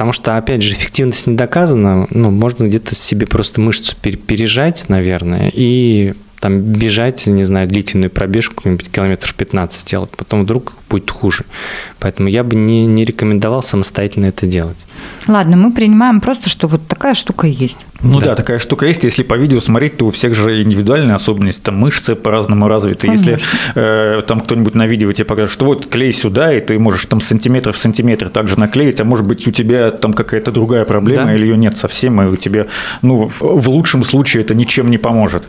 Потому что, опять же, эффективность не доказана. Ну, можно где-то себе просто мышцу пережать, наверное, и там бежать, не знаю, длительную пробежку, километров 15 сделать, потом вдруг будет хуже. Поэтому я бы не, не рекомендовал самостоятельно это делать. Ладно, мы принимаем просто, что вот такая штука есть. Ну да, да такая штука есть. Если по видео смотреть, то у всех же индивидуальные особенности, там мышцы по-разному развиты. Конечно. Если э, там кто-нибудь на видео тебе покажет, что вот клей сюда, и ты можешь там сантиметр в сантиметр также наклеить, а может быть у тебя там какая-то другая проблема, да. или ее нет совсем, и у тебя, ну, в лучшем случае это ничем не поможет.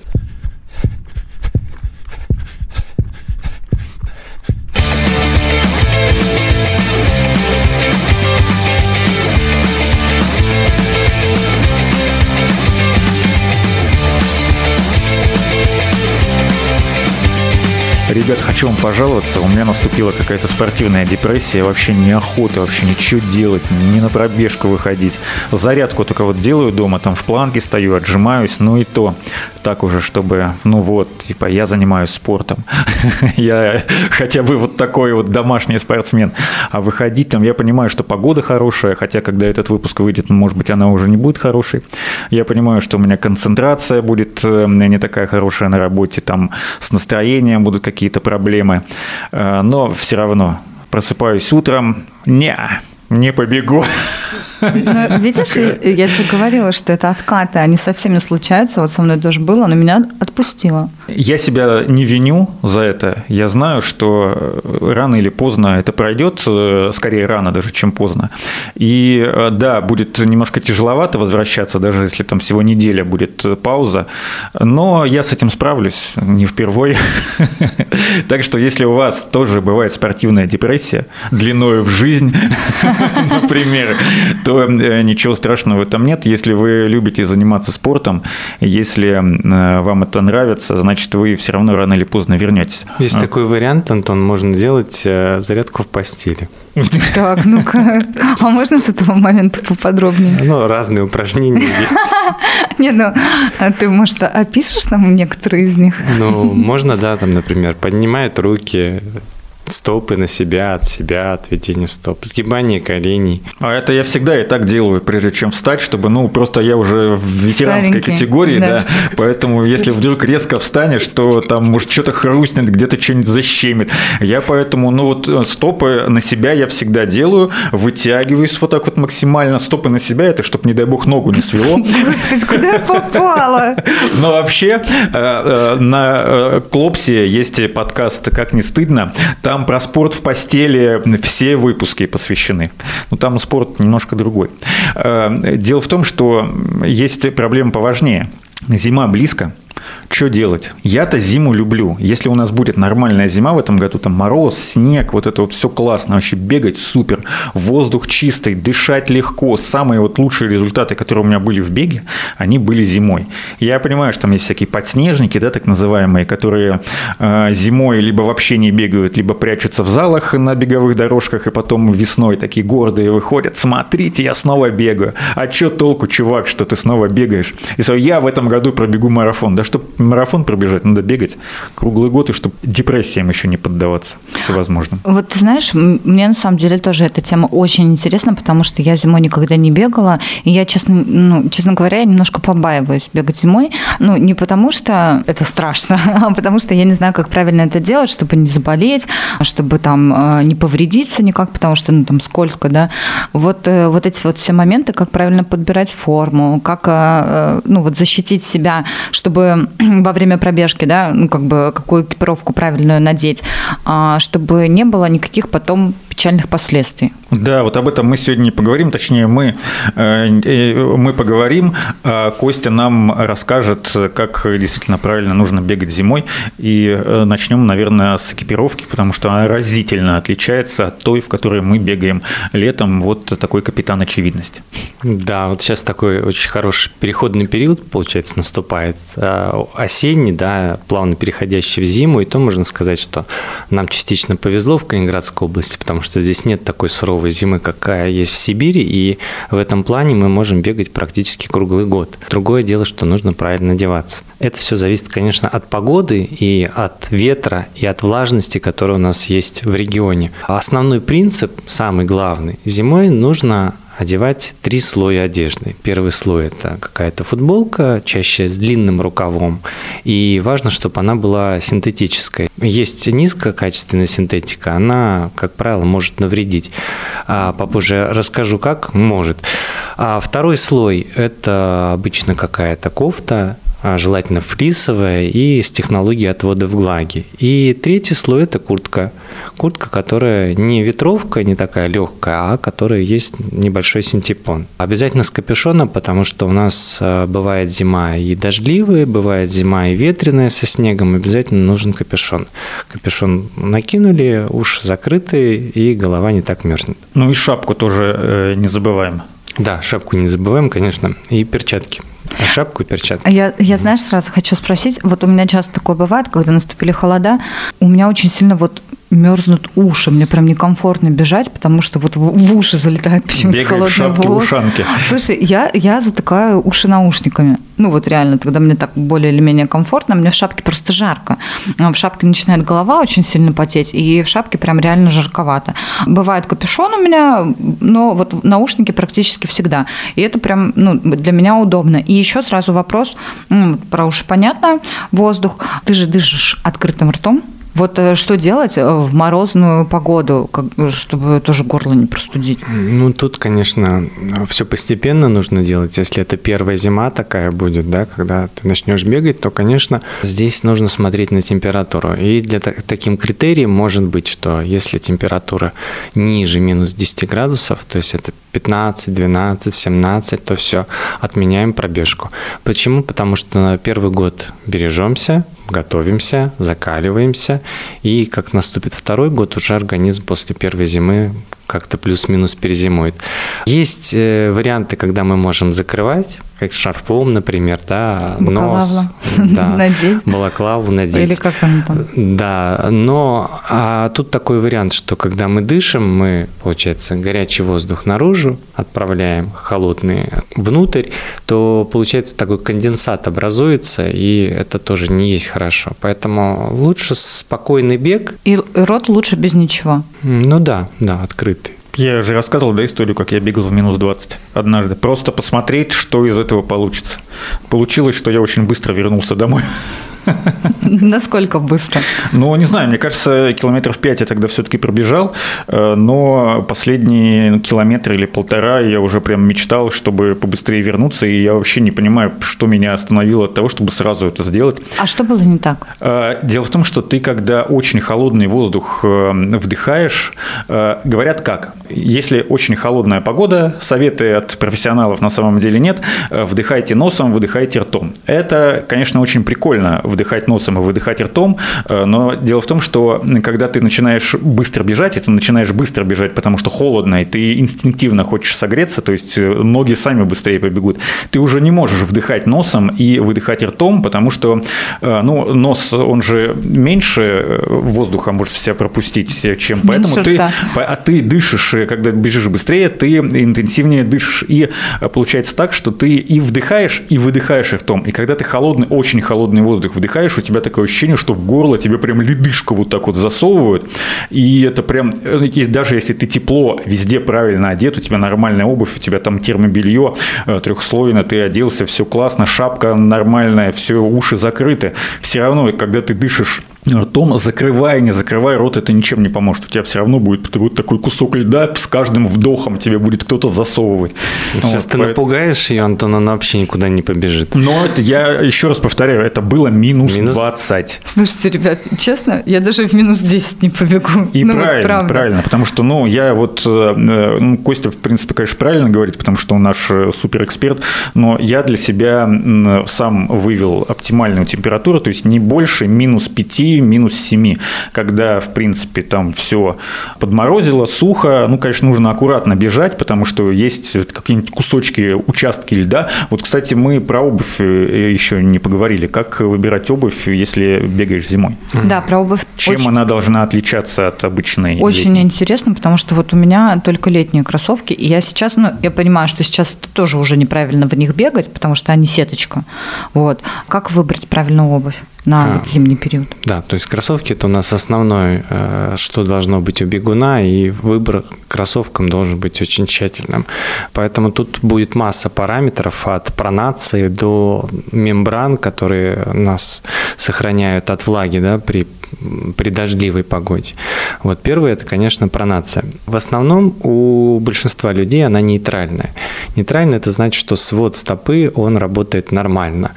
Ребят, хочу вам пожаловаться. У меня наступила какая-то спортивная депрессия. Вообще неохота вообще ничего делать, ни на пробежку выходить. Зарядку только вот делаю дома, там в планке стою, отжимаюсь, ну и то так уже, чтобы, ну вот, типа, я занимаюсь спортом. я хотя бы вот такой вот домашний спортсмен. А выходить там, я понимаю, что погода хорошая, хотя когда этот выпуск выйдет, может быть, она уже не будет хорошей. Я понимаю, что у меня концентрация будет э, не такая хорошая на работе, там с настроением будут какие какие-то проблемы. Э, но все равно просыпаюсь утром, не, не побегу. Но, видишь, я тебе говорила, что это откаты, они совсем не случаются. Вот со мной тоже было, но меня отпустило. Я себя не виню за это. Я знаю, что э, рано или поздно это пройдет, э, скорее рано даже, чем поздно. И э, да, будет немножко тяжеловато возвращаться, даже если там всего неделя будет пауза. Но я с этим справлюсь не впервые. Так что если у вас тоже бывает спортивная депрессия, длиною в жизнь, например, то то э, ничего страшного в этом нет. Если вы любите заниматься спортом, если э, вам это нравится, значит, вы все равно рано или поздно вернетесь. Есть а? такой вариант, Антон, можно делать э, зарядку в постели. Так, ну-ка. А можно с этого момента поподробнее? Ну, разные упражнения есть. Не, ну, а ты, может, опишешь нам некоторые из них? Ну, можно, да, там, например, поднимает руки, стопы на себя, от себя, отведение стоп, сгибание коленей. А это я всегда и так делаю, прежде чем встать, чтобы, ну, просто я уже в ветеранской Старенький. категории, да. да, поэтому если вдруг резко встанешь, то там, может, что-то хрустнет, где-то что-нибудь защемит. Я поэтому, ну, вот э, стопы на себя я всегда делаю, вытягиваюсь вот так вот максимально. Стопы на себя, это чтобы, не дай бог, ногу не свело. Господи, куда я попала? Но вообще э, э, на Клопсе есть подкаст «Как не стыдно», там про спорт в постели все выпуски посвящены. Но там спорт немножко другой. Э, дело в том, что есть проблема поважнее. Зима близко, что делать? Я-то зиму люблю. Если у нас будет нормальная зима в этом году, там мороз, снег, вот это вот все классно, вообще бегать супер, воздух чистый, дышать легко. Самые вот лучшие результаты, которые у меня были в беге, они были зимой. Я понимаю, что там есть всякие подснежники, да, так называемые, которые э, зимой либо вообще не бегают, либо прячутся в залах на беговых дорожках, и потом весной такие гордые выходят. Смотрите, я снова бегаю. А что толку, чувак, что ты снова бегаешь? И я в этом году пробегу марафон. Да чтобы марафон пробежать, надо бегать круглый год, и чтобы депрессиям еще не поддаваться всевозможным. Вот ты знаешь, мне на самом деле тоже эта тема очень интересна, потому что я зимой никогда не бегала, и я, честно, ну, честно говоря, я немножко побаиваюсь бегать зимой. Ну, не потому что это страшно, а потому что я не знаю, как правильно это делать, чтобы не заболеть, чтобы там э, не повредиться никак, потому что ну, там скользко, да. Вот, э, вот эти вот все моменты, как правильно подбирать форму, как э, ну, вот защитить себя, чтобы во время пробежки, да, ну, как бы какую экипировку правильную надеть, а, чтобы не было никаких потом печальных последствий. Да, вот об этом мы сегодня не поговорим, точнее мы, э, э, мы поговорим, а Костя нам расскажет, как действительно правильно нужно бегать зимой, и э, начнем, наверное, с экипировки, потому что она разительно отличается от той, в которой мы бегаем летом, вот такой капитан очевидности. Да, вот сейчас такой очень хороший переходный период, получается, наступает, осенний, да, плавно переходящий в зиму, и то можно сказать, что нам частично повезло в Калининградской области, потому что здесь нет такой суровой зимы, какая есть в Сибири, и в этом плане мы можем бегать практически круглый год. Другое дело, что нужно правильно одеваться. Это все зависит, конечно, от погоды и от ветра, и от влажности, которая у нас есть в регионе. Основной принцип, самый главный, зимой нужно одевать три слоя одежды. Первый слой – это какая-то футболка, чаще с длинным рукавом, и важно, чтобы она была синтетической. Есть низкокачественная синтетика, она, как правило, может навредить. А попозже расскажу, как может. А второй слой – это обычно какая-то кофта, желательно флисовая и с технологией отвода влаги. И третий слой – это куртка. Куртка, которая не ветровка, не такая легкая, а которая есть небольшой синтепон. Обязательно с капюшоном, потому что у нас а, бывает зима и дождливая, бывает зима и ветреная со снегом, обязательно нужен капюшон. Капюшон накинули, уши закрыты, и голова не так мерзнет. Ну и шапку тоже э, не забываем. Да, шапку не забываем, конечно, и перчатки. А шапку и перчатки. Я, я, знаешь, сразу хочу спросить, вот у меня часто такое бывает, когда наступили холода, у меня очень сильно вот мерзнут уши. Мне прям некомфортно бежать, потому что вот в, уши залетает почему-то холодный воздух. Слушай, я, я затыкаю уши наушниками. Ну вот реально, тогда мне так более или менее комфортно. Мне в шапке просто жарко. В шапке начинает голова очень сильно потеть, и в шапке прям реально жарковато. Бывает капюшон у меня, но вот наушники практически всегда. И это прям ну, для меня удобно. И еще сразу вопрос, ну, про уши понятно, воздух. Ты же дышишь открытым ртом, вот э, что делать э, в морозную погоду, чтобы тоже горло не простудить? Ну, тут, конечно, все постепенно нужно делать. Если это первая зима такая будет, да, когда ты начнешь бегать, то, конечно, здесь нужно смотреть на температуру. И для таким критерием может быть, что если температура ниже минус 10 градусов, то есть это 15, 12, 17, то все, отменяем пробежку. Почему? Потому что на первый год бережемся, готовимся, закаливаемся, и как наступит второй год, уже организм после первой зимы как-то плюс-минус перезимует. Есть э, варианты, когда мы можем закрывать, как шарфом, например, да, нос, да, надеть. балаклаву надеть. Или как он там. Да, но а тут такой вариант, что когда мы дышим, мы, получается, горячий воздух наружу отправляем, холодный внутрь, то получается такой конденсат образуется, и это тоже не есть хорошо. Поэтому лучше спокойный бег. И рот лучше без ничего. Ну да, да, открыт. Я же рассказывал, да, историю, как я бегал в минус 20 однажды. Просто посмотреть, что из этого получится. Получилось, что я очень быстро вернулся домой. Насколько быстро? Ну, не знаю, мне кажется, километров пять я тогда все-таки пробежал, э, но последние километры или полтора я уже прям мечтал, чтобы побыстрее вернуться, и я вообще не понимаю, что меня остановило от того, чтобы сразу это сделать. А что было не так? Э, дело в том, что ты, когда очень холодный воздух э, вдыхаешь, говорят как? Если очень холодная погода, советы от профессионалов на самом деле нет, вдыхайте носом, выдыхайте ртом. Это, конечно, очень прикольно вдыхать носом и выдыхать ртом, э, но дело в том, что когда ты начинаешь быстро бежать, и ты начинаешь быстро бежать, потому что холодно, и ты инстинктивно хочешь согреться, то есть э, ноги сами быстрее побегут, ты уже не можешь вдыхать носом и выдыхать ртом, потому что э, ну, нос, он же меньше воздуха может в себя пропустить, чем меньше поэтому ты, а ты дышишь, когда бежишь быстрее, ты интенсивнее дышишь. И получается так, что ты и вдыхаешь, и выдыхаешь ртом. И когда ты холодный, очень холодный воздух вдыхаешь, у тебя такое ощущение, что в горло тебе прям ледышка вот так вот засовывают. И это прям, э, даже если ты тепло, везде правильно одет, у тебя нормальная обувь, у тебя там термобелье э, трехслойно, ты оделся, все классно, шапка нормальная, все уши закрыты. Все равно, когда ты дышишь ртом, закрывая, не закрывая рот, это ничем не поможет. У тебя все равно будет вот такой кусок льда, с каждым вдохом тебе будет кто-то засовывать. Сейчас вот, ты поэтому... напугаешь ее, Антон, она вообще никуда не побежит. Но это, я еще раз повторяю, это было минус, минус 20. Слушайте, ребят, честно, я даже в минус 10 не побегу. И ну, правильно, вот правильно, потому что, ну, я вот, э, ну, Костя, в принципе, конечно, правильно говорит, потому что он наш э, суперэксперт, но я для себя сам вывел оптимальную температуру, то есть не больше минус 5 минус 7, когда, в принципе, там все подморозило, сухо, ну, конечно, нужно аккуратно бежать, потому что есть какие-нибудь кусочки, участки льда. Вот, кстати, мы про обувь э, еще не поговорили. Как выбирать обувь, если бегаешь зимой? Да, про обувь. Чем очень... она должна отличаться от обычной? Очень летней? интересно, потому что вот у меня только летние кроссовки, и я сейчас, ну, я понимаю, что сейчас тоже уже неправильно в них бегать, потому что они сеточка. Вот. Как выбрать правильную обувь? На а, зимний период. Да, то есть кроссовки это у нас основное, э, что должно быть у бегуна, и выбор кроссовкам должен быть очень тщательным. Поэтому тут будет масса параметров от пронации до мембран, которые нас сохраняют от влаги да, при при дождливой погоде. Вот первое – это, конечно, пронация. В основном у большинства людей она нейтральная. Нейтральная – это значит, что свод стопы, он работает нормально.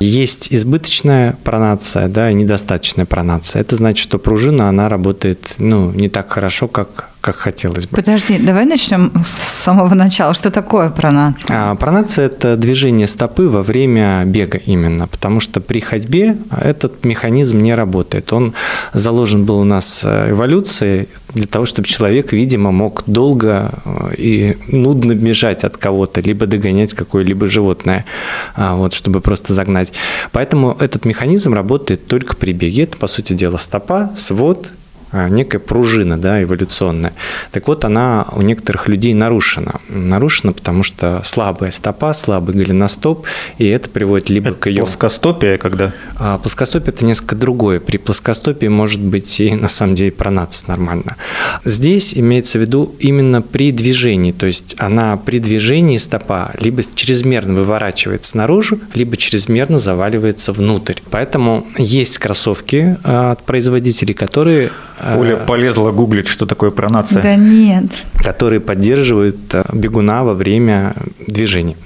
Есть избыточная пронация, да, и недостаточная пронация. Это значит, что пружина, она работает, ну, не так хорошо, как как хотелось бы. Подожди, давай начнем с самого начала. Что такое пронация? А, пронация – это движение стопы во время бега именно, потому что при ходьбе этот механизм не работает. Он заложен был у нас э, эволюцией для того, чтобы человек, видимо, мог долго э, и нудно бежать от кого-то, либо догонять какое-либо животное, а, вот, чтобы просто загнать. Поэтому этот механизм работает только при беге. Это, по сути дела, стопа, свод некая пружина да, эволюционная. Так вот, она у некоторых людей нарушена. Нарушена, потому что слабая стопа, слабый голеностоп, и это приводит либо это к ее... Плоскостопие когда? А, плоскостопие – это несколько другое. При плоскостопии может быть и на самом деле пронаться нормально. Здесь имеется в виду именно при движении, то есть она при движении стопа либо чрезмерно выворачивается наружу, либо чрезмерно заваливается внутрь. Поэтому есть кроссовки а, от производителей, которые Оля э, полезла гуглить, что такое пронация. Да нет. Которые поддерживают э, бегуна во время движения.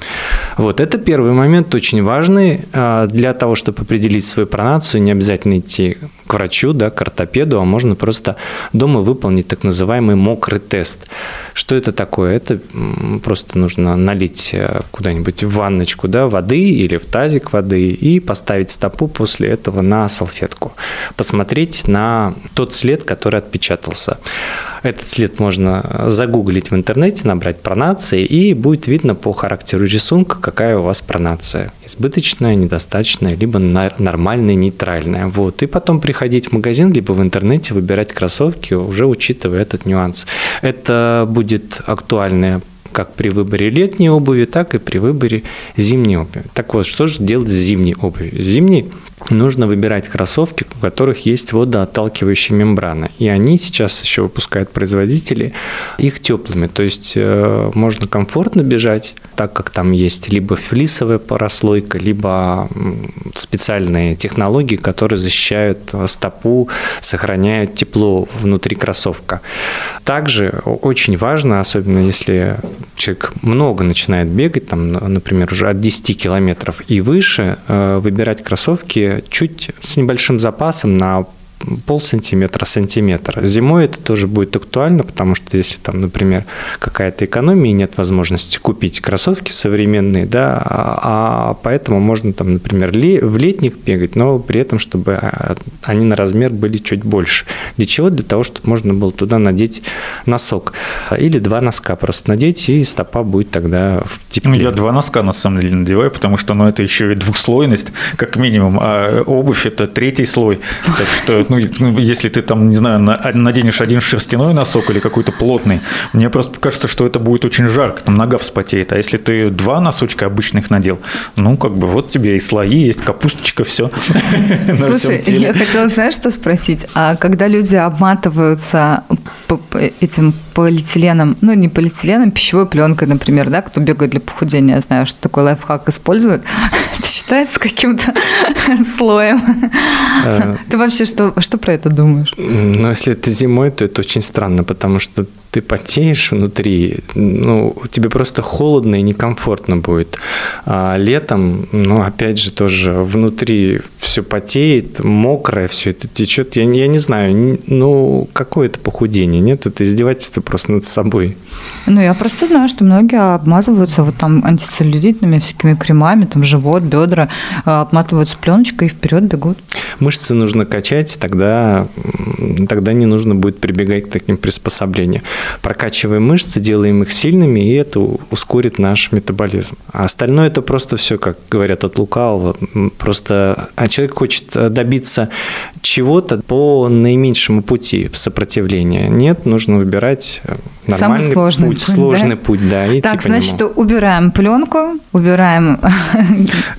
Вот, это первый момент, очень важный. Э, для того, чтобы определить свою пронацию, не обязательно идти к врачу, да, к ортопеду, а можно просто дома выполнить так называемый мокрый тест. Что это такое? Это просто нужно налить куда-нибудь в ванночку да, воды или в тазик воды и поставить стопу после этого на салфетку. Посмотреть на тот след, который отпечатался. Этот след можно загуглить в интернете, набрать пронации, и будет видно по характеру рисунка, какая у вас пронация. Избыточная, недостаточная, либо нормальная, нейтральная. Вот. И потом приходить в магазин, либо в интернете выбирать кроссовки, уже учитывая этот нюанс. Это будет актуальная как при выборе летней обуви, так и при выборе зимней обуви. Так вот, что же делать с зимней обувью? Зимней нужно выбирать кроссовки, у которых есть водоотталкивающая мембрана. И они сейчас еще выпускают производители их теплыми. То есть э, можно комфортно бежать, так как там есть либо флисовая прослойка, либо специальные технологии, которые защищают стопу, сохраняют тепло внутри кроссовка. Также очень важно, особенно если человек много начинает бегать, там, например, уже от 10 километров и выше, э, выбирать кроссовки чуть с небольшим запасом на пол сантиметра, сантиметра. Зимой это тоже будет актуально, потому что если там, например, какая-то экономия, нет возможности купить кроссовки современные, да, а, а поэтому можно там, например, в летник бегать, но при этом, чтобы а, они на размер были чуть больше. Для чего? Для того, чтобы можно было туда надеть носок. Или два носка просто надеть, и стопа будет тогда в тепле. Ну, я два носка на самом деле надеваю, потому что ну, это еще и двухслойность, как минимум, а обувь – это третий слой. Так что ну, ну, если ты там, не знаю, наденешь один шерстяной носок или какой-то плотный, мне просто кажется, что это будет очень жарко, там нога вспотеет. А если ты два носочка обычных надел, ну, как бы вот тебе и слои, есть капусточка, все. Слушай, я хотела, знаешь, что спросить? А когда люди обматываются этим полиэтиленом, ну, не полиэтиленом, пищевой пленкой, например, да, кто бегает для похудения, я знаю, что такой лайфхак использует, это считается каким-то слоем. Э. Ты вообще что, что про это думаешь? Ну, если это зимой, то это очень странно, потому что ты потеешь внутри, ну, тебе просто холодно и некомфортно будет. А летом, ну, опять же, тоже внутри все потеет, мокрое, все это течет. Я, я не знаю, ну, какое это похудение, нет? Это издевательство просто над собой. Ну, я просто знаю, что многие обмазываются вот там антицеллюлитными всякими кремами, там живот, бедра, а, обматываются пленочкой и вперед бегут. Мышцы нужно качать, тогда, тогда не нужно будет прибегать к таким приспособлениям прокачиваем мышцы, делаем их сильными, и это ускорит наш метаболизм. А остальное это просто все, как говорят от лукавого, просто а человек хочет добиться чего-то по наименьшему пути сопротивления. Нет, нужно выбирать Нормальный Самый сложный путь, путь, сложный да? путь, да. Так, по значит, нему. убираем пленку, убираем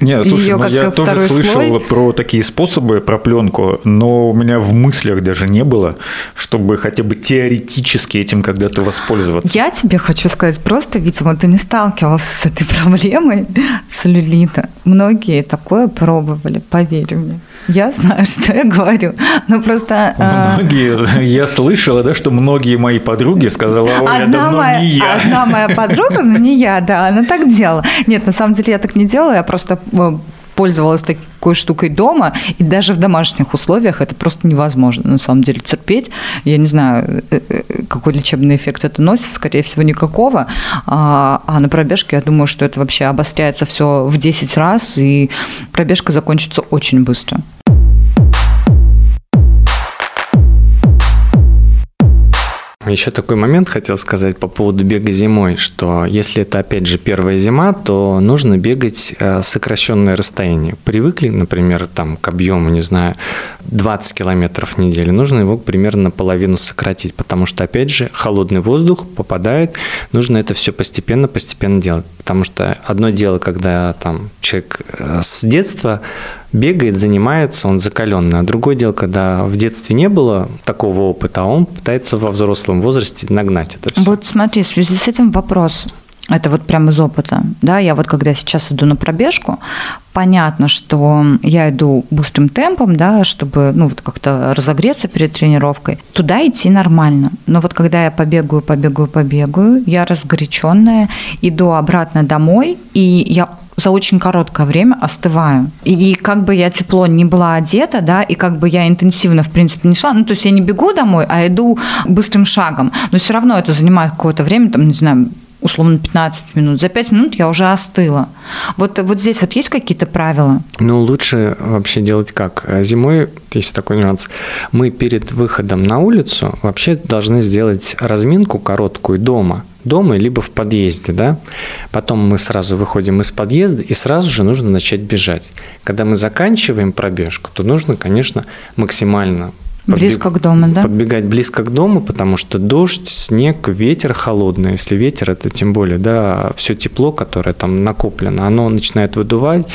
Не, слушай, ее ну, как я тоже второй слышал слой. про такие способы, про пленку, но у меня в мыслях даже не было, чтобы хотя бы теоретически этим когда-то воспользоваться. Я тебе хочу сказать, просто, видимо, ты не сталкивался с этой проблемой целлюлита. Многие такое пробовали, поверь мне. Я знаю, что я говорю. Но просто... а, Многие, я слышала, да, что многие мои подруги сказала, это Одна давно моя, не я. одна моя подруга, но не я, да, она так делала. Нет, на самом деле я так не делала, я просто э, пользовалась такой штукой дома, и даже в домашних условиях это просто невозможно, на самом деле, терпеть. Я не знаю, э, э, какой лечебный эффект это носит, скорее всего, никакого. А, а на пробежке я думаю, что это вообще обостряется все в 10 раз, и пробежка закончится очень быстро. Еще такой момент хотел сказать по поводу бега зимой, что если это опять же первая зима, то нужно бегать э, сокращенное расстояние. Привыкли, например, там к объему, не знаю, 20 километров в неделю, нужно его примерно наполовину сократить, потому что опять же холодный воздух попадает, нужно это все постепенно, постепенно делать, потому что одно дело, когда там человек э, с детства бегает, занимается, он закаленный. А другое дело, когда в детстве не было такого опыта, а он пытается во взрослом возрасте нагнать это все. Вот смотри, в связи с этим вопрос. Это вот прямо из опыта. Да, я вот когда сейчас иду на пробежку, понятно, что я иду быстрым темпом, да, чтобы ну, вот как-то разогреться перед тренировкой. Туда идти нормально. Но вот когда я побегаю, побегаю, побегаю, я разгоряченная, иду обратно домой, и я за очень короткое время остываю. И, и как бы я тепло не была одета, да, и как бы я интенсивно, в принципе, не шла, ну, то есть я не бегу домой, а иду быстрым шагом, но все равно это занимает какое-то время, там, не знаю, условно 15 минут. За 5 минут я уже остыла. Вот, вот здесь вот есть какие-то правила? Ну, лучше вообще делать как? Зимой, есть такой нюанс, мы перед выходом на улицу вообще должны сделать разминку короткую дома. Дома, либо в подъезде, да. Потом мы сразу выходим из подъезда, и сразу же нужно начать бежать. Когда мы заканчиваем пробежку, то нужно, конечно, максимально Близко к дому, да? Подбегать близко к дому, потому что дождь, снег, ветер холодный. Если ветер, это тем более, да, все тепло, которое там накоплено, оно начинает выдувать,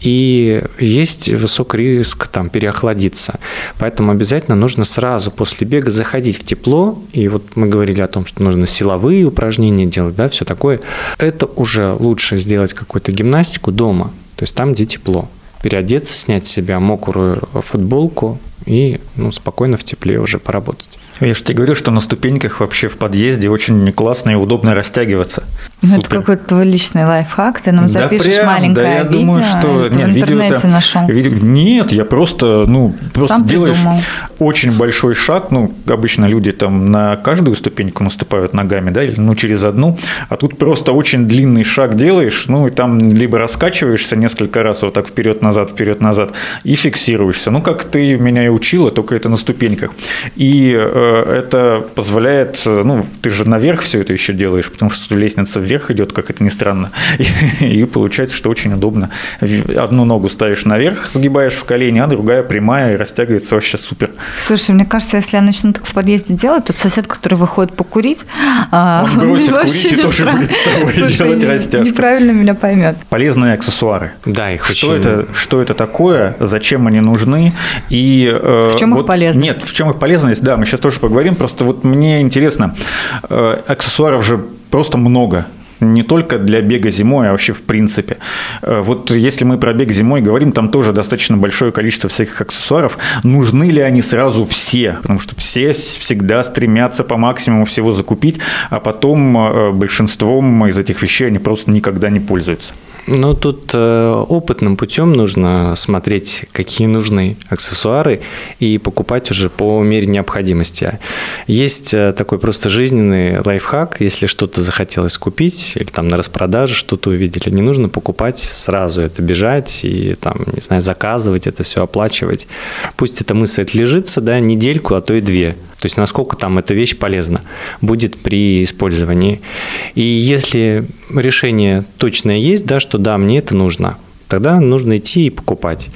и есть высокий риск там переохладиться. Поэтому обязательно нужно сразу после бега заходить в тепло, и вот мы говорили о том, что нужно силовые упражнения делать, да, все такое. Это уже лучше сделать какую-то гимнастику дома, то есть там, где тепло переодеться, снять с себя мокрую футболку и ну, спокойно в тепле уже поработать. Я же тебе говорю, что на ступеньках вообще в подъезде очень классно и удобно растягиваться. Ну, это какой-то твой личный лайфхак, ты нам запишешь да прям, маленькое да, я видео, думаю, что нет, в видео интернете это, нашел. видео- нет, я просто, ну, просто Сам делаешь придумал. очень большой шаг, ну, обычно люди там на каждую ступеньку наступают ногами, да, или ну через одну, а тут просто очень длинный шаг делаешь, ну, и там либо раскачиваешься несколько раз вот так вперед-назад, вперед-назад, и фиксируешься. Ну, как ты меня и учила, только это на ступеньках. И э, это позволяет, ну, ты же наверх все это еще делаешь, потому что лестница вверх идет, как это ни странно. И, и получается, что очень удобно. Одну ногу ставишь наверх, сгибаешь в колени, а другая прямая и растягивается вообще супер. Слушай, мне кажется, если я начну так в подъезде делать, то сосед, который выходит покурить, а, Он бросит курить и тоже стра- будет с тобой Слушай, делать растяжку. Неправильно меня поймет. Полезные аксессуары. Да, их Что очень... это, что это такое, зачем они нужны и э, В чем их вот- полезность? Нет, в чем их полезность, да, мы сейчас тоже поговорим. Просто вот мне интересно, э, аксессуаров же просто много. Не только для бега зимой, а вообще в принципе. Э, Вот если мы про бег зимой говорим, там тоже достаточно большое количество всяких аксессуаров. Нужны ли они сразу все? Потому что все всегда стремятся по максимуму всего закупить, а потом э, большинством из этих вещей они просто никогда не пользуются. Ну, тут э, опытным путем нужно смотреть, какие нужны аксессуары, и покупать уже по мере необходимости. Есть э, такой просто жизненный лайфхак, если что-то захотелось купить, или там на распродаже что-то увидели, не нужно покупать сразу это, бежать и там, не знаю, заказывать это все, оплачивать. Пусть эта мысль отлежится, да, недельку, а то и две. То есть насколько там эта вещь полезна будет при использовании. И если решение точное есть, да, что да, мне это нужно, тогда нужно идти и покупать.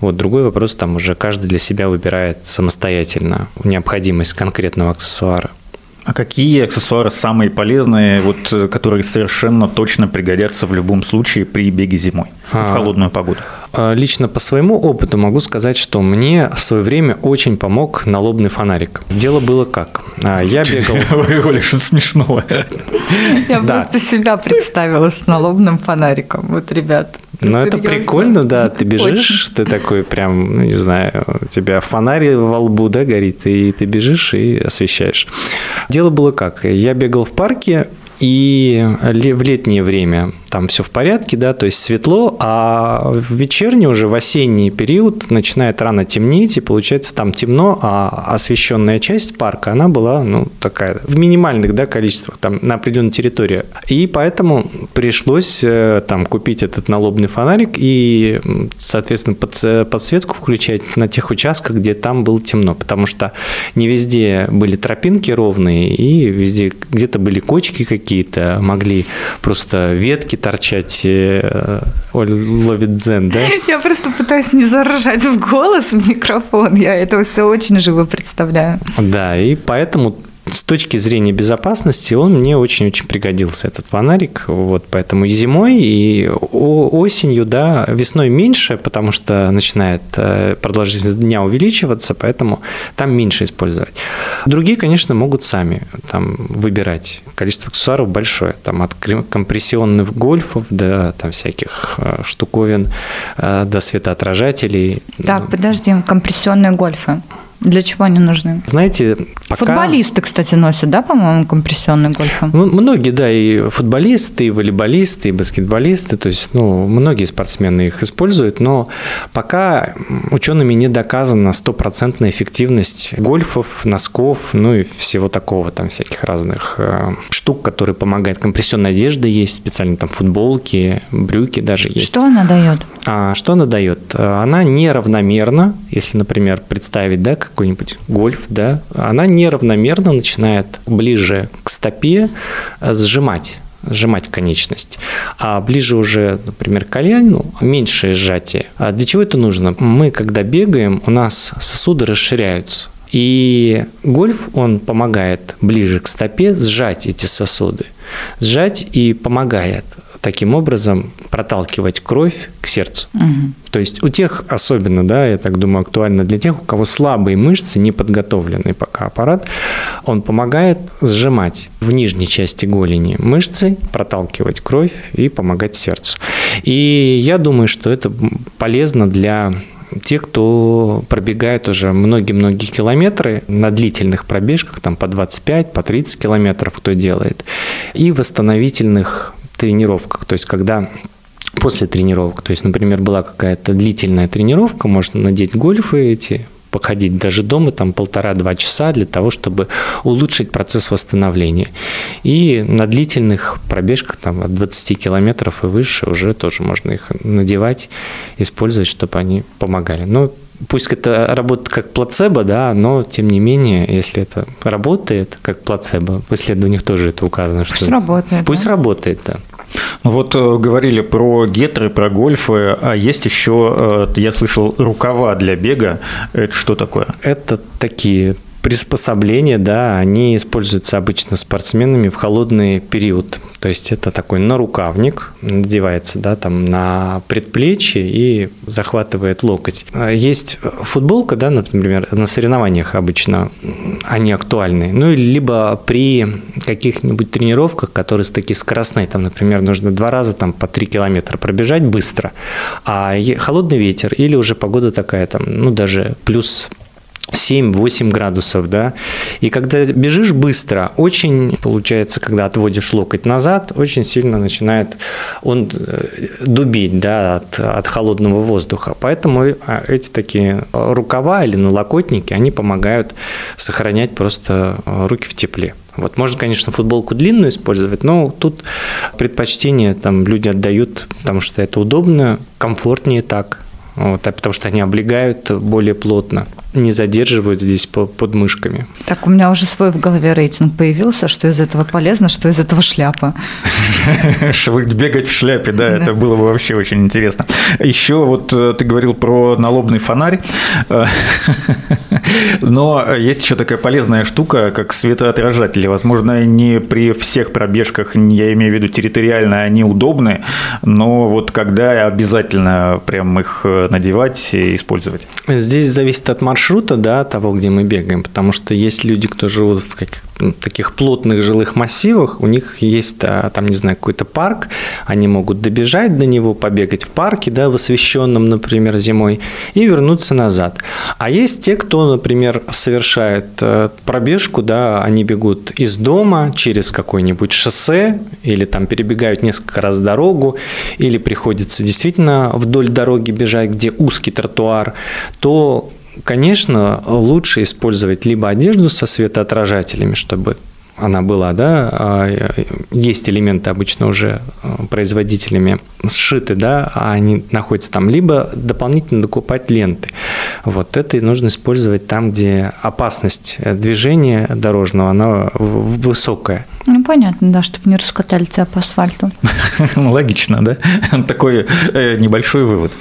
Вот другой вопрос, там уже каждый для себя выбирает самостоятельно необходимость конкретного аксессуара. А какие аксессуары самые полезные, вот, которые совершенно точно пригодятся в любом случае при беге зимой, а, в холодную погоду? А, лично по своему опыту могу сказать, что мне в свое время очень помог налобный фонарик. Дело было как? А, я бегал... Оля, что смешного. Я просто себя представила с налобным фонариком. Вот, ребят, ну, это прикольно, да. Ты бежишь, Очень. ты такой прям, ну, не знаю, у тебя фонарь во лбу, да, горит, и ты бежишь и освещаешь. Дело было как? Я бегал в парке, и в летнее время там все в порядке, да, то есть светло, а в вечерний уже в осенний период начинает рано темнеть, и получается там темно, а освещенная часть парка, она была, ну, такая, в минимальных, да, количествах, там, на определенной территории. И поэтому пришлось э, там купить этот налобный фонарик и, соответственно, подсветку включать на тех участках, где там было темно, потому что не везде были тропинки ровные, и везде где-то были кочки какие-то, могли просто ветки торчать, э, ловит дзен, да? Я просто пытаюсь не заржать в голос в микрофон. Я это все очень живо представляю. Да, и поэтому с точки зрения безопасности он мне очень-очень пригодился, этот фонарик. Вот, поэтому и зимой, и осенью, да, весной меньше, потому что начинает э, продолжительность дня увеличиваться, поэтому там меньше использовать. Другие, конечно, могут сами там выбирать. Количество аксессуаров большое, там от компрессионных гольфов до там всяких э, штуковин, э, до светоотражателей. Так, подожди, компрессионные гольфы. Для чего они нужны? Знаете, пока... Футболисты, кстати, носят, да, по-моему, компрессионные гольфы? Ну, многие, да, и футболисты, и волейболисты, и баскетболисты, то есть, ну, многие спортсмены их используют, но пока учеными не доказана стопроцентная эффективность гольфов, носков, ну и всего такого, там, всяких разных э, штук, которые помогают. Компрессионная одежда есть, специально там футболки, брюки даже есть. Что она дает? А, что она дает? Она неравномерна, если, например, представить, да, как какой-нибудь гольф, да, она неравномерно начинает ближе к стопе э, сжимать сжимать конечность. А ближе уже, например, к колену, меньшее сжатие. А для чего это нужно? Мы, когда бегаем, у нас сосуды расширяются. И гольф, он помогает ближе к стопе сжать эти сосуды. Сжать и помогает таким образом проталкивать кровь к сердцу. Угу. То есть у тех особенно, да, я так думаю, актуально для тех, у кого слабые мышцы, не подготовленный пока аппарат, он помогает сжимать в нижней части голени мышцы, проталкивать кровь и помогать сердцу. И я думаю, что это полезно для тех, кто пробегает уже многие-многие километры на длительных пробежках, там по 25, по 30 километров кто делает, и восстановительных тренировках, то есть когда после тренировок, то есть, например, была какая-то длительная тренировка, можно надеть гольфы эти, походить даже дома там полтора-два часа для того, чтобы улучшить процесс восстановления. И на длительных пробежках там от 20 километров и выше уже тоже можно их надевать, использовать, чтобы они помогали. Но пусть это работает как плацебо, да, но тем не менее, если это работает как плацебо, в исследованиях тоже это указано, что пусть работает, пусть да? работает, да. Ну вот э, говорили про гетры, про гольфы, а есть еще, э, я слышал, рукава для бега. Это что такое? Это такие приспособления, да, они используются обычно спортсменами в холодный период. То есть это такой нарукавник, надевается, да, там на предплечье и захватывает локоть. Есть футболка, да, например, на соревнованиях обычно они актуальны. Ну, либо при каких-нибудь тренировках, которые такие скоростные, там, например, нужно два раза там по три километра пробежать быстро, а холодный ветер или уже погода такая, там, ну, даже плюс 7-8 градусов, да, и когда бежишь быстро, очень, получается, когда отводишь локоть назад, очень сильно начинает он э, дубить, да, от, от холодного воздуха, поэтому э, эти такие рукава или налокотники, они помогают сохранять просто э, руки в тепле. Вот, можно, конечно, футболку длинную использовать, но тут предпочтение там люди отдают, потому что это удобно, комфортнее так, вот, а потому что они облегают более плотно, не задерживают здесь под мышками. Так, у меня уже свой в голове рейтинг появился, что из этого полезно, что из этого шляпа. Бегать в шляпе, да, это было бы вообще очень интересно. Еще вот э, ты говорил про налобный фонарь. Но есть еще такая полезная штука, как светоотражатели. Возможно, не при всех пробежках, я имею в виду территориально, они удобны, но вот когда обязательно прям их э, надевать и использовать? Здесь зависит от маршрута, да, того, где мы бегаем, потому что есть люди, кто живут в таких плотных жилых массивах, у них есть там, не знаю, какой-то парк, они могут добежать до него, побегать в парке, да, в освещенном, например, зимой, и вернуться назад. А есть те, кто, например, совершает э, пробежку, да, они бегут из дома через какое-нибудь шоссе или там перебегают несколько раз дорогу, или приходится действительно вдоль дороги бежать, где узкий тротуар, то конечно, лучше использовать либо одежду со светоотражателями, чтобы она была, да, а, есть элементы обычно уже а, производителями сшиты, да, а они находятся там, либо дополнительно докупать ленты. Вот это и нужно использовать там, где опасность движения дорожного, она высокая. Ну, понятно, да, чтобы не раскатали тебя по асфальту. Логично, да? Такой э, небольшой вывод.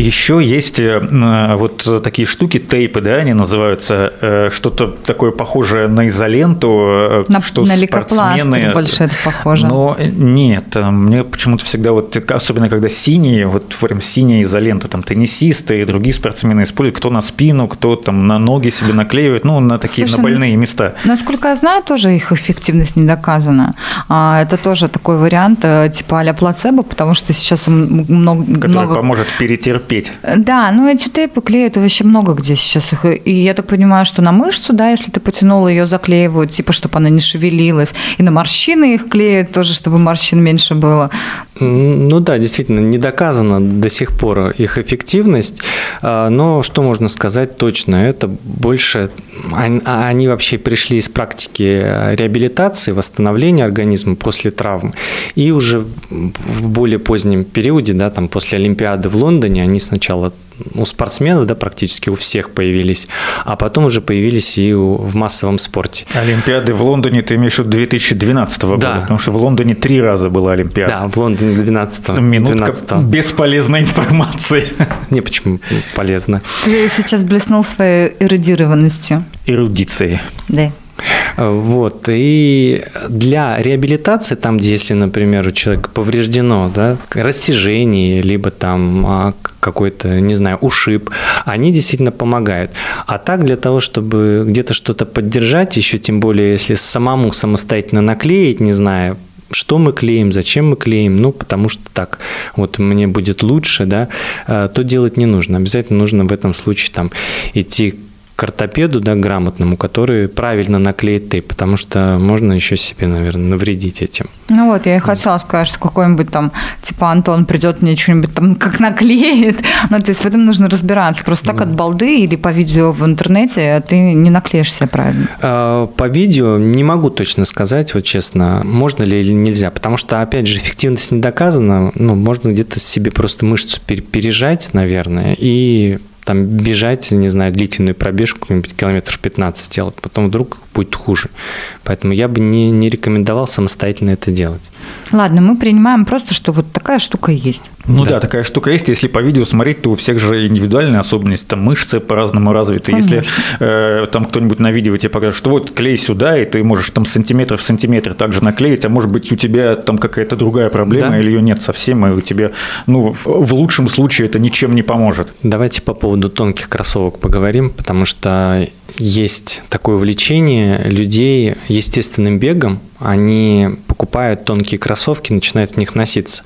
Еще есть э, вот такие штуки, тейпы, да, они называются, э, что-то такое похожее на изоленту, э, на, что на спортсмены... больше это похоже. Но нет, мне почему-то всегда вот, особенно когда синие, вот прям синяя изолента, там теннисисты и другие спортсмены используют, кто на спину, кто там на ноги себе наклеивает, ну, на такие, Слушай, на больные места. Насколько я знаю, тоже их эффективность не доказана. А, это тоже такой вариант типа а-ля плацебо, потому что сейчас много... Который много... поможет перетерпеть терпеть. Да, ну эти тейпы клеют вообще много где сейчас их. И я так понимаю, что на мышцу, да, если ты потянула, ее заклеивают, типа, чтобы она не шевелилась. И на морщины их клеят тоже, чтобы морщин меньше было. Ну да, действительно, не доказана до сих пор их эффективность, а, но что можно сказать точно, это больше, а, они вообще пришли из практики реабилитации, восстановления организма после травм, и уже в более позднем периоде, да, там после Олимпиады в Лондоне, они сначала у спортсменов, да, практически у всех появились, а потом уже появились и у, в массовом спорте. Олимпиады в Лондоне ты имеешь в виду 2012 года, да. потому что в Лондоне три раза была Олимпиада. Да, в Лондоне 12 -го, Минутка 12 -го. бесполезной информации. Не, почему полезно? Ты сейчас блеснул своей эрудированностью. Эрудицией. Да. Вот. И для реабилитации, там, где если, например, у человека повреждено да, растяжение, либо там а, какой-то, не знаю, ушиб, они действительно помогают. А так для того, чтобы где-то что-то поддержать, еще тем более, если самому самостоятельно наклеить, не знаю, что мы клеим, зачем мы клеим, ну, потому что так, вот мне будет лучше, да, а, то делать не нужно. Обязательно нужно в этом случае там идти к ортопеду, да, грамотному, который правильно наклеит тейп, потому что можно еще себе, наверное, навредить этим. Ну вот, я и хотела сказать, что какой-нибудь там, типа, Антон придет мне что-нибудь там как наклеит. Ну, то есть в этом нужно разбираться. Просто так от балды или по видео в интернете ты не наклеишь себе правильно. А, по видео не могу точно сказать, вот честно, можно ли или нельзя, потому что, опять же, эффективность не доказана. Ну, можно где-то себе просто мышцу пережать, наверное, и там бежать, не знаю, длительную пробежку, какой-нибудь километр 15 сделать, потом вдруг будет хуже. Поэтому я бы не, не рекомендовал самостоятельно это делать. Ладно, мы принимаем просто, что вот такая штука есть. Ну да, да такая штука есть. Если по видео смотреть, то у всех же индивидуальные особенности, там мышцы по-разному развиты. Конечно. Если э, там кто-нибудь на видео тебе покажет, что вот клей сюда, и ты можешь там сантиметр в сантиметр также наклеить, а может быть у тебя там какая-то другая проблема, да. или ее нет совсем, и у тебя, ну, в лучшем случае это ничем не поможет. Давайте по поводу поводу тонких кроссовок поговорим, потому что есть такое увлечение людей естественным бегом. Они покупают тонкие кроссовки, начинают в них носиться.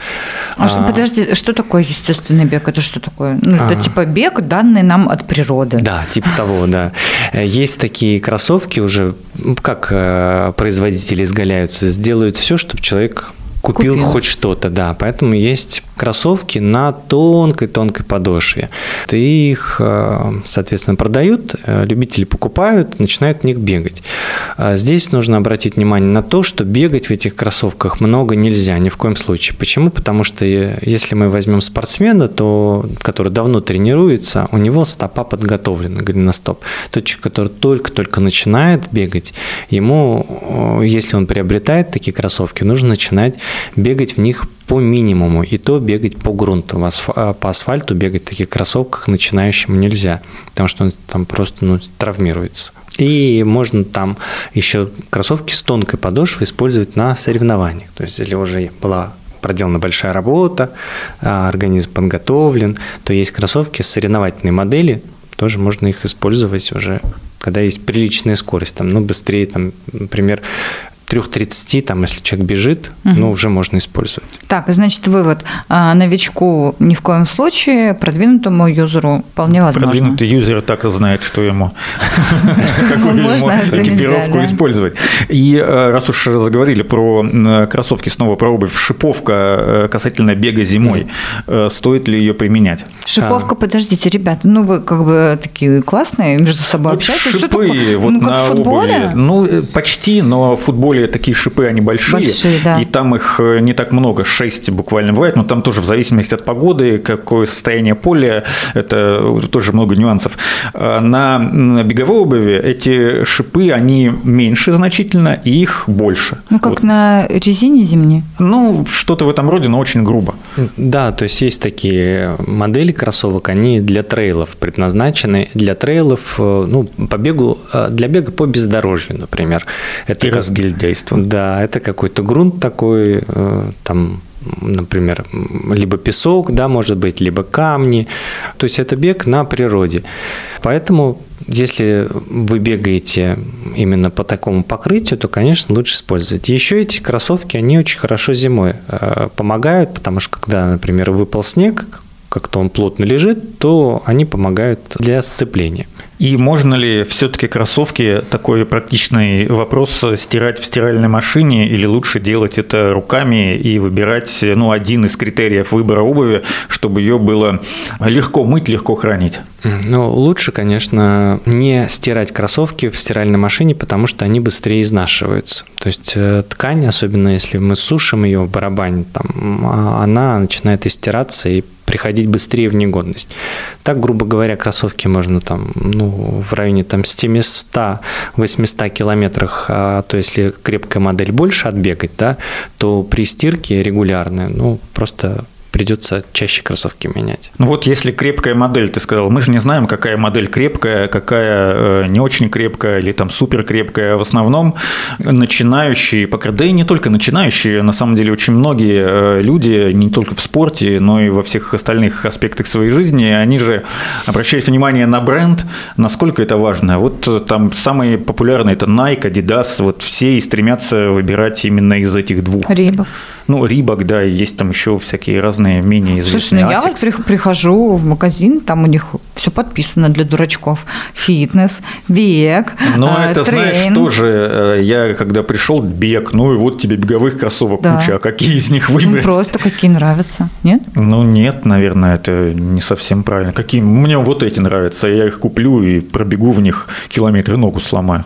А, а подожди, что такое естественный бег? Это что такое? Ну, это а, типа бег, данный нам от природы. Да, типа того, да. Есть такие кроссовки уже, как э, производители изгаляются, сделают все, чтобы человек купил, купил. хоть что-то, да. Поэтому есть кроссовки на тонкой-тонкой подошве. И их, э, соответственно, продают, э, любители покупают, начинают в них бегать. А здесь нужно обратить внимание на то, что бегать в этих кроссовках много нельзя, ни в коем случае. Почему? Потому что э, если мы возьмем спортсмена, то, который давно тренируется, у него стопа подготовлена, голеностоп. Тот человек, который только-только начинает бегать, ему, если он приобретает такие кроссовки, нужно начинать бегать в них по минимуму, и то бегать по грунту. По асфальту бегать в таких кроссовках начинающим нельзя, потому что он там просто ну, травмируется. И можно там еще кроссовки с тонкой подошвой использовать на соревнованиях. То есть, если уже была проделана большая работа, а, организм подготовлен, то есть кроссовки с соревновательной модели, тоже можно их использовать уже когда есть приличная скорость, там, ну, быстрее, там, например, 3.30, там, если человек бежит, угу. ну, уже можно использовать. Так, значит, вывод. А, новичку ни в коем случае, продвинутому юзеру вполне возможно. Продвинутый юзер так и знает, что ему, какую экипировку использовать. И э, раз уж заговорили про кроссовки, снова про обувь, шиповка э, касательно бега зимой, э, стоит ли ее применять? Шиповка, подождите, ребята, ну вы как бы такие классные, между собой общаетесь. Шипы вот ну, на обуви, ну, почти, но в футболе более такие шипы, они большие, большие да. и там их э, не так много, 6 буквально бывает, но там тоже в зависимости от погоды, какое состояние поля, это тоже много нюансов. А на беговой обуви эти шипы, они меньше значительно, и их больше. Ну, как вот. на резине зимней? Ну, что-то в этом роде, но очень грубо. Да, то есть есть такие модели кроссовок, они для трейлов предназначены, для трейлов, э, ну, по бегу, э, для бега по бездорожью, например. Это и разгильдя действует. Да, это какой-то грунт такой, э, там, например, либо песок, да, может быть, либо камни. То есть это бег на природе. Поэтому если вы бегаете именно по такому покрытию, то, конечно, лучше использовать. Еще эти кроссовки, они очень хорошо зимой э, помогают, потому что когда, например, выпал снег, как-то он плотно лежит, то они помогают для сцепления. И можно ли все-таки кроссовки, такой практичный вопрос, стирать в стиральной машине или лучше делать это руками и выбирать ну, один из критериев выбора обуви, чтобы ее было легко мыть, легко хранить? Ну, лучше, конечно, не стирать кроссовки в стиральной машине, потому что они быстрее изнашиваются. То есть э, ткань, особенно если мы сушим ее в барабане, там, а, она начинает истираться и приходить быстрее в негодность. Так, грубо говоря, кроссовки можно там, ну, в районе там 700-800 километрах, а то если крепкая модель больше отбегать, да, то при стирке регулярной, ну, просто придется чаще кроссовки менять. Ну вот если крепкая модель, ты сказал, мы же не знаем, какая модель крепкая, какая э, не очень крепкая или там супер крепкая. В основном начинающие, пока да и не только начинающие, на самом деле очень многие э, люди, не только в спорте, но и во всех остальных аспектах своей жизни, они же обращают внимание на бренд, насколько это важно. Вот э, там самые популярные это Nike, Adidas, вот все и стремятся выбирать именно из этих двух. Рибов. Ну, Рибок, да, есть там еще всякие разные менее известные. Слушай, ну я вот прихожу в магазин, там у них все подписано для дурачков. Фитнес, бег, Ну, э, это, трейн. знаешь, тоже, э, я когда пришел, бег, ну и вот тебе беговых кроссовок да. куча, а какие из них выбрать? Ну, просто какие нравятся, нет? Ну, нет, наверное, это не совсем правильно. Какие? Мне вот эти нравятся, я их куплю и пробегу в них километры, ногу сломаю.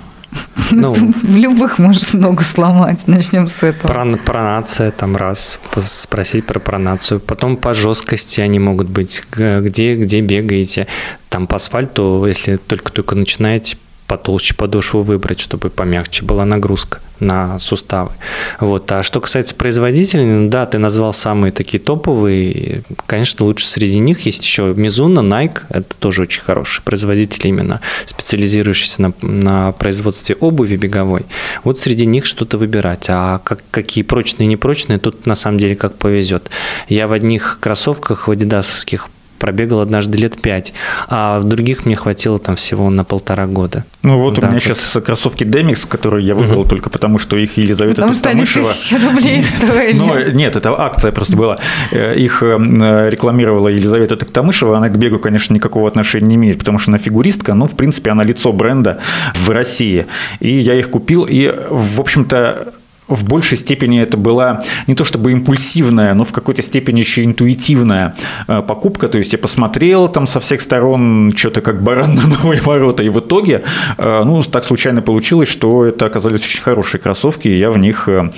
Ну, в любых можешь ногу сломать. Начнем с этого. Про, пронация там раз, спросить про пронацию. Потом по жесткости они могут быть, где, где бегаете. Там по асфальту, если только-только начинаете потолще подошву выбрать, чтобы помягче была нагрузка на суставы. Вот. А что касается производителей, ну да, ты назвал самые такие топовые. Конечно, лучше среди них есть еще Mizuno, Nike. Это тоже очень хорошие производители, именно специализирующиеся на, на производстве обуви беговой. Вот среди них что-то выбирать. А как, какие прочные и непрочные, тут на самом деле как повезет. Я в одних кроссовках, в адидасовских пробегал однажды лет пять, а в других мне хватило там всего на полтора года. Ну вот да, у меня вот. сейчас кроссовки Demix, которые я выбрал угу. только потому, что их Елизавета потому Тустамышева... что они рублей стоили. Ну, нет, это акция просто была. Э, их э, рекламировала Елизавета Токтамышева, она к бегу, конечно, никакого отношения не имеет, потому что она фигуристка, но, в принципе, она лицо бренда в России. И я их купил, и, в общем-то, в большей степени это была не то чтобы импульсивная, но в какой-то степени еще интуитивная э, покупка. То есть я посмотрел там со всех сторон что-то как баран на новые ворота. И в итоге, э, ну, так случайно получилось, что это оказались очень хорошие кроссовки. И я в них, э,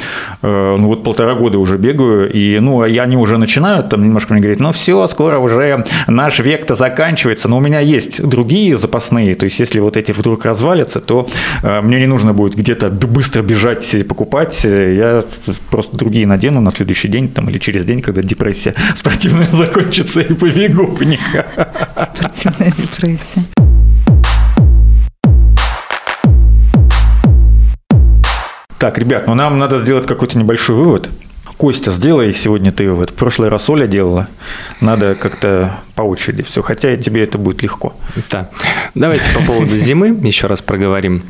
ну, вот полтора года уже бегаю. И, ну, и они уже начинают там немножко мне говорить, ну, все, скоро уже наш век-то заканчивается. Но у меня есть другие запасные. То есть если вот эти вдруг развалятся, то мне не нужно будет где-то быстро бежать покупать бежать, я просто другие надену на следующий день там, или через день, когда депрессия спортивная закончится, и побегу в них. Спортивная депрессия. Так, ребят, ну нам надо сделать какой-то небольшой вывод. Костя, сделай сегодня ты вывод. В прошлый раз Оля делала. Надо как-то по очереди все. Хотя тебе это будет легко. Да. Давайте по поводу зимы еще раз проговорим.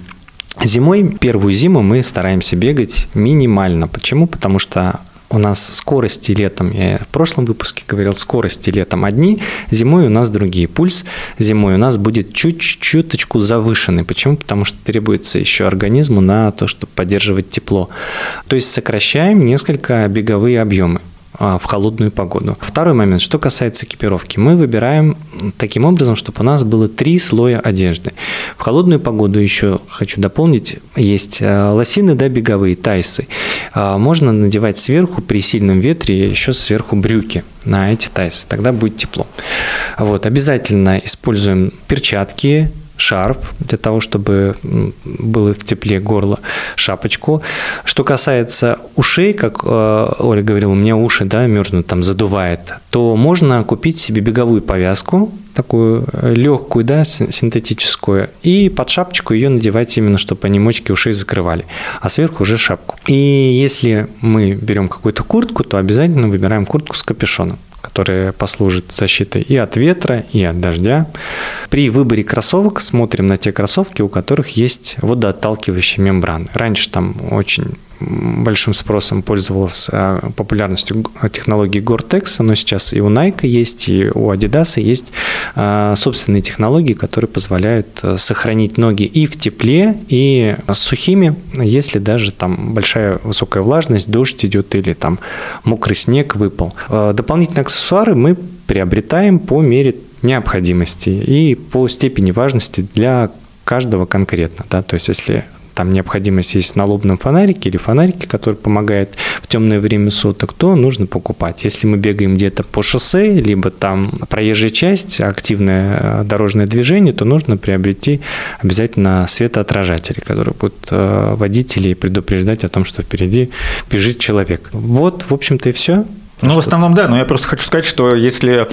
Зимой, первую зиму мы стараемся бегать минимально. Почему? Потому что у нас скорости летом, я в прошлом выпуске говорил, скорости летом одни, зимой у нас другие. Пульс зимой у нас будет чуть-чуточку завышенный. Почему? Потому что требуется еще организму на то, чтобы поддерживать тепло. То есть сокращаем несколько беговые объемы. А, в холодную погоду. Второй момент, что касается экипировки. Мы выбираем таким образом, чтобы у нас было три слоя одежды. В холодную погоду еще хочу дополнить, есть э, лосины, да, беговые, тайсы. А, можно надевать сверху при сильном ветре еще сверху брюки на эти тайсы, тогда будет тепло. Вот, обязательно используем перчатки, шарф для того, чтобы было в тепле горло, шапочку. Что касается ушей, как э, Оля говорила, у меня уши да, мерзнут, там задувает, то можно купить себе беговую повязку, такую э, легкую, да, синтетическую, и под шапочку ее надевать именно, чтобы они мочки ушей закрывали, а сверху уже шапку. И если мы берем какую-то куртку, то обязательно выбираем куртку с капюшоном которая послужит защитой и от ветра, и от дождя. При выборе кроссовок смотрим на те кроссовки, у которых есть водоотталкивающие мембраны. Раньше там очень большим спросом пользовалась а, популярностью технологии Gore-Tex, но сейчас и у Nike есть, и у Adidas есть а, собственные технологии, которые позволяют э, сохранить ноги и в тепле, и сухими, если даже там большая высокая влажность, дождь идет или там мокрый снег выпал. Э, дополнительные аксессуары мы приобретаем по мере необходимости и по степени важности для каждого конкретно. Да? То есть, если там необходимость есть в налобном фонарике или фонарике, который помогает в темное время суток, то нужно покупать. Если мы бегаем где-то по шоссе, либо там проезжая часть, активное э, дорожное движение, то нужно приобрести обязательно светоотражатели, которые будут э, водителей предупреждать о том, что впереди бежит человек. Вот, в общем-то, и все. Ну, в основном, да, но я просто хочу сказать, что если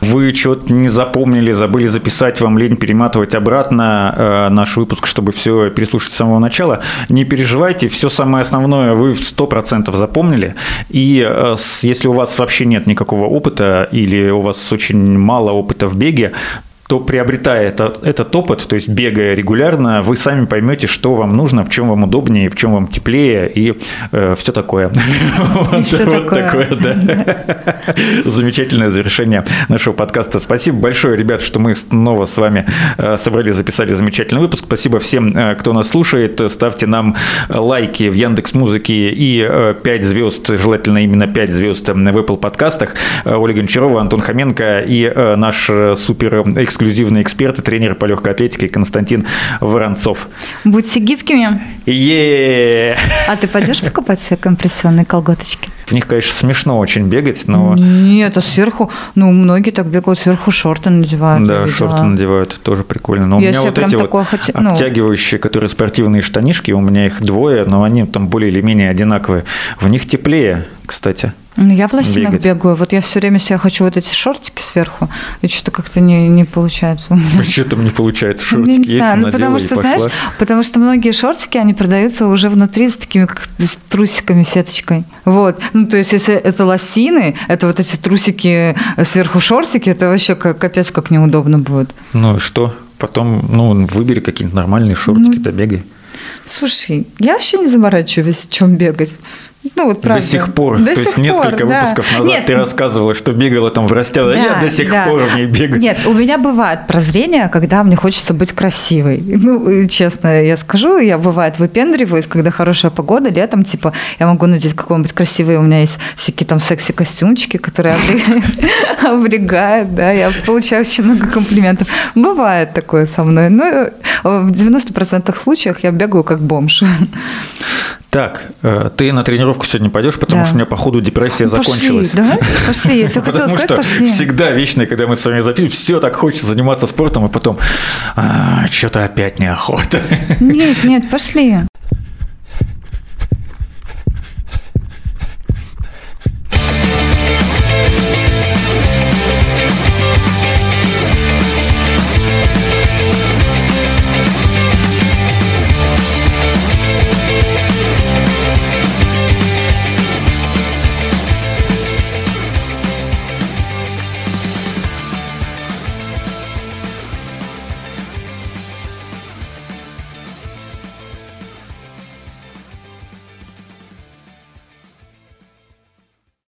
вы чего-то не запомнили, забыли записать, вам лень перематывать обратно э, наш выпуск, чтобы все переслушать с самого начала, не переживайте, все самое основное вы в 100% запомнили, и э, если у вас вообще нет никакого опыта или у вас очень мало опыта в беге, то приобретая это, этот опыт, то есть бегая регулярно, вы сами поймете, что вам нужно, в чем вам удобнее, в чем вам теплее и э, все такое. Вот такое, да. Замечательное завершение нашего подкаста. Спасибо большое, ребят, что мы снова с вами э, собрали, записали замечательный выпуск. Спасибо всем, э, кто нас слушает. Ставьте нам лайки в Яндекс Музыке и 5 звезд, желательно именно 5 звезд в Apple подкастах. Ольга Гончарова, Антон Хоменко и наш супер эксклюзивные эксперты, тренеры по легкой атлетике Константин Воронцов. Будьте гибкими. е А ты пойдешь покупать себе компрессионные колготочки? В них, конечно, смешно очень бегать, но... Нет, а сверху, ну, многие так бегают, сверху шорты надевают. Да, шорты надевают, тоже прикольно. Но я у меня вот эти вот хоти... Ну. обтягивающие, которые спортивные штанишки, у меня их двое, но они там более или менее одинаковые. В них теплее, кстати. Ну, я в лосинах бегать. бегаю. Вот я все время себе хочу вот эти шортики сверху, и что-то как-то не, не получается. Почему там не получается? Шортики не есть, ну, потому что, знаешь, потому что многие шортики, они продаются уже внутри с такими как с трусиками, сеточкой. Вот. Ну, то есть, если это лосины, это вот эти трусики сверху шортики, это вообще капец как неудобно будет. Ну, и что? Потом, ну, выбери какие-нибудь нормальные шортики, ну, да бегай. Слушай, я вообще не заморачиваюсь, в чем бегать. Ну, вот правда. До сих пор. До То сих есть несколько да. выпусков назад Нет. ты рассказывала, что бегала там в растяжке. Да, я до сих да. пор в ней бегаю. Нет, у меня бывает прозрение, когда мне хочется быть красивой. Ну, честно, я скажу, я бывает выпендриваюсь, когда хорошая погода, летом, типа, я могу надеть какой-нибудь красивый, у меня есть всякие там секси-костюмчики, которые облегают, да, я получаю очень много комплиментов. Бывает такое со мной, но э, в 90% случаев я бегаю как бомж. Так, э, ты на тренировку сегодня пойдешь, потому да. что у меня, походу, депрессия пошли, закончилась. Да? Пошли, я тебе Потому сказать, что пошли. всегда вечно, когда мы с вами записываем, все так хочется заниматься спортом, и потом а, что-то опять неохота. Нет, нет, пошли.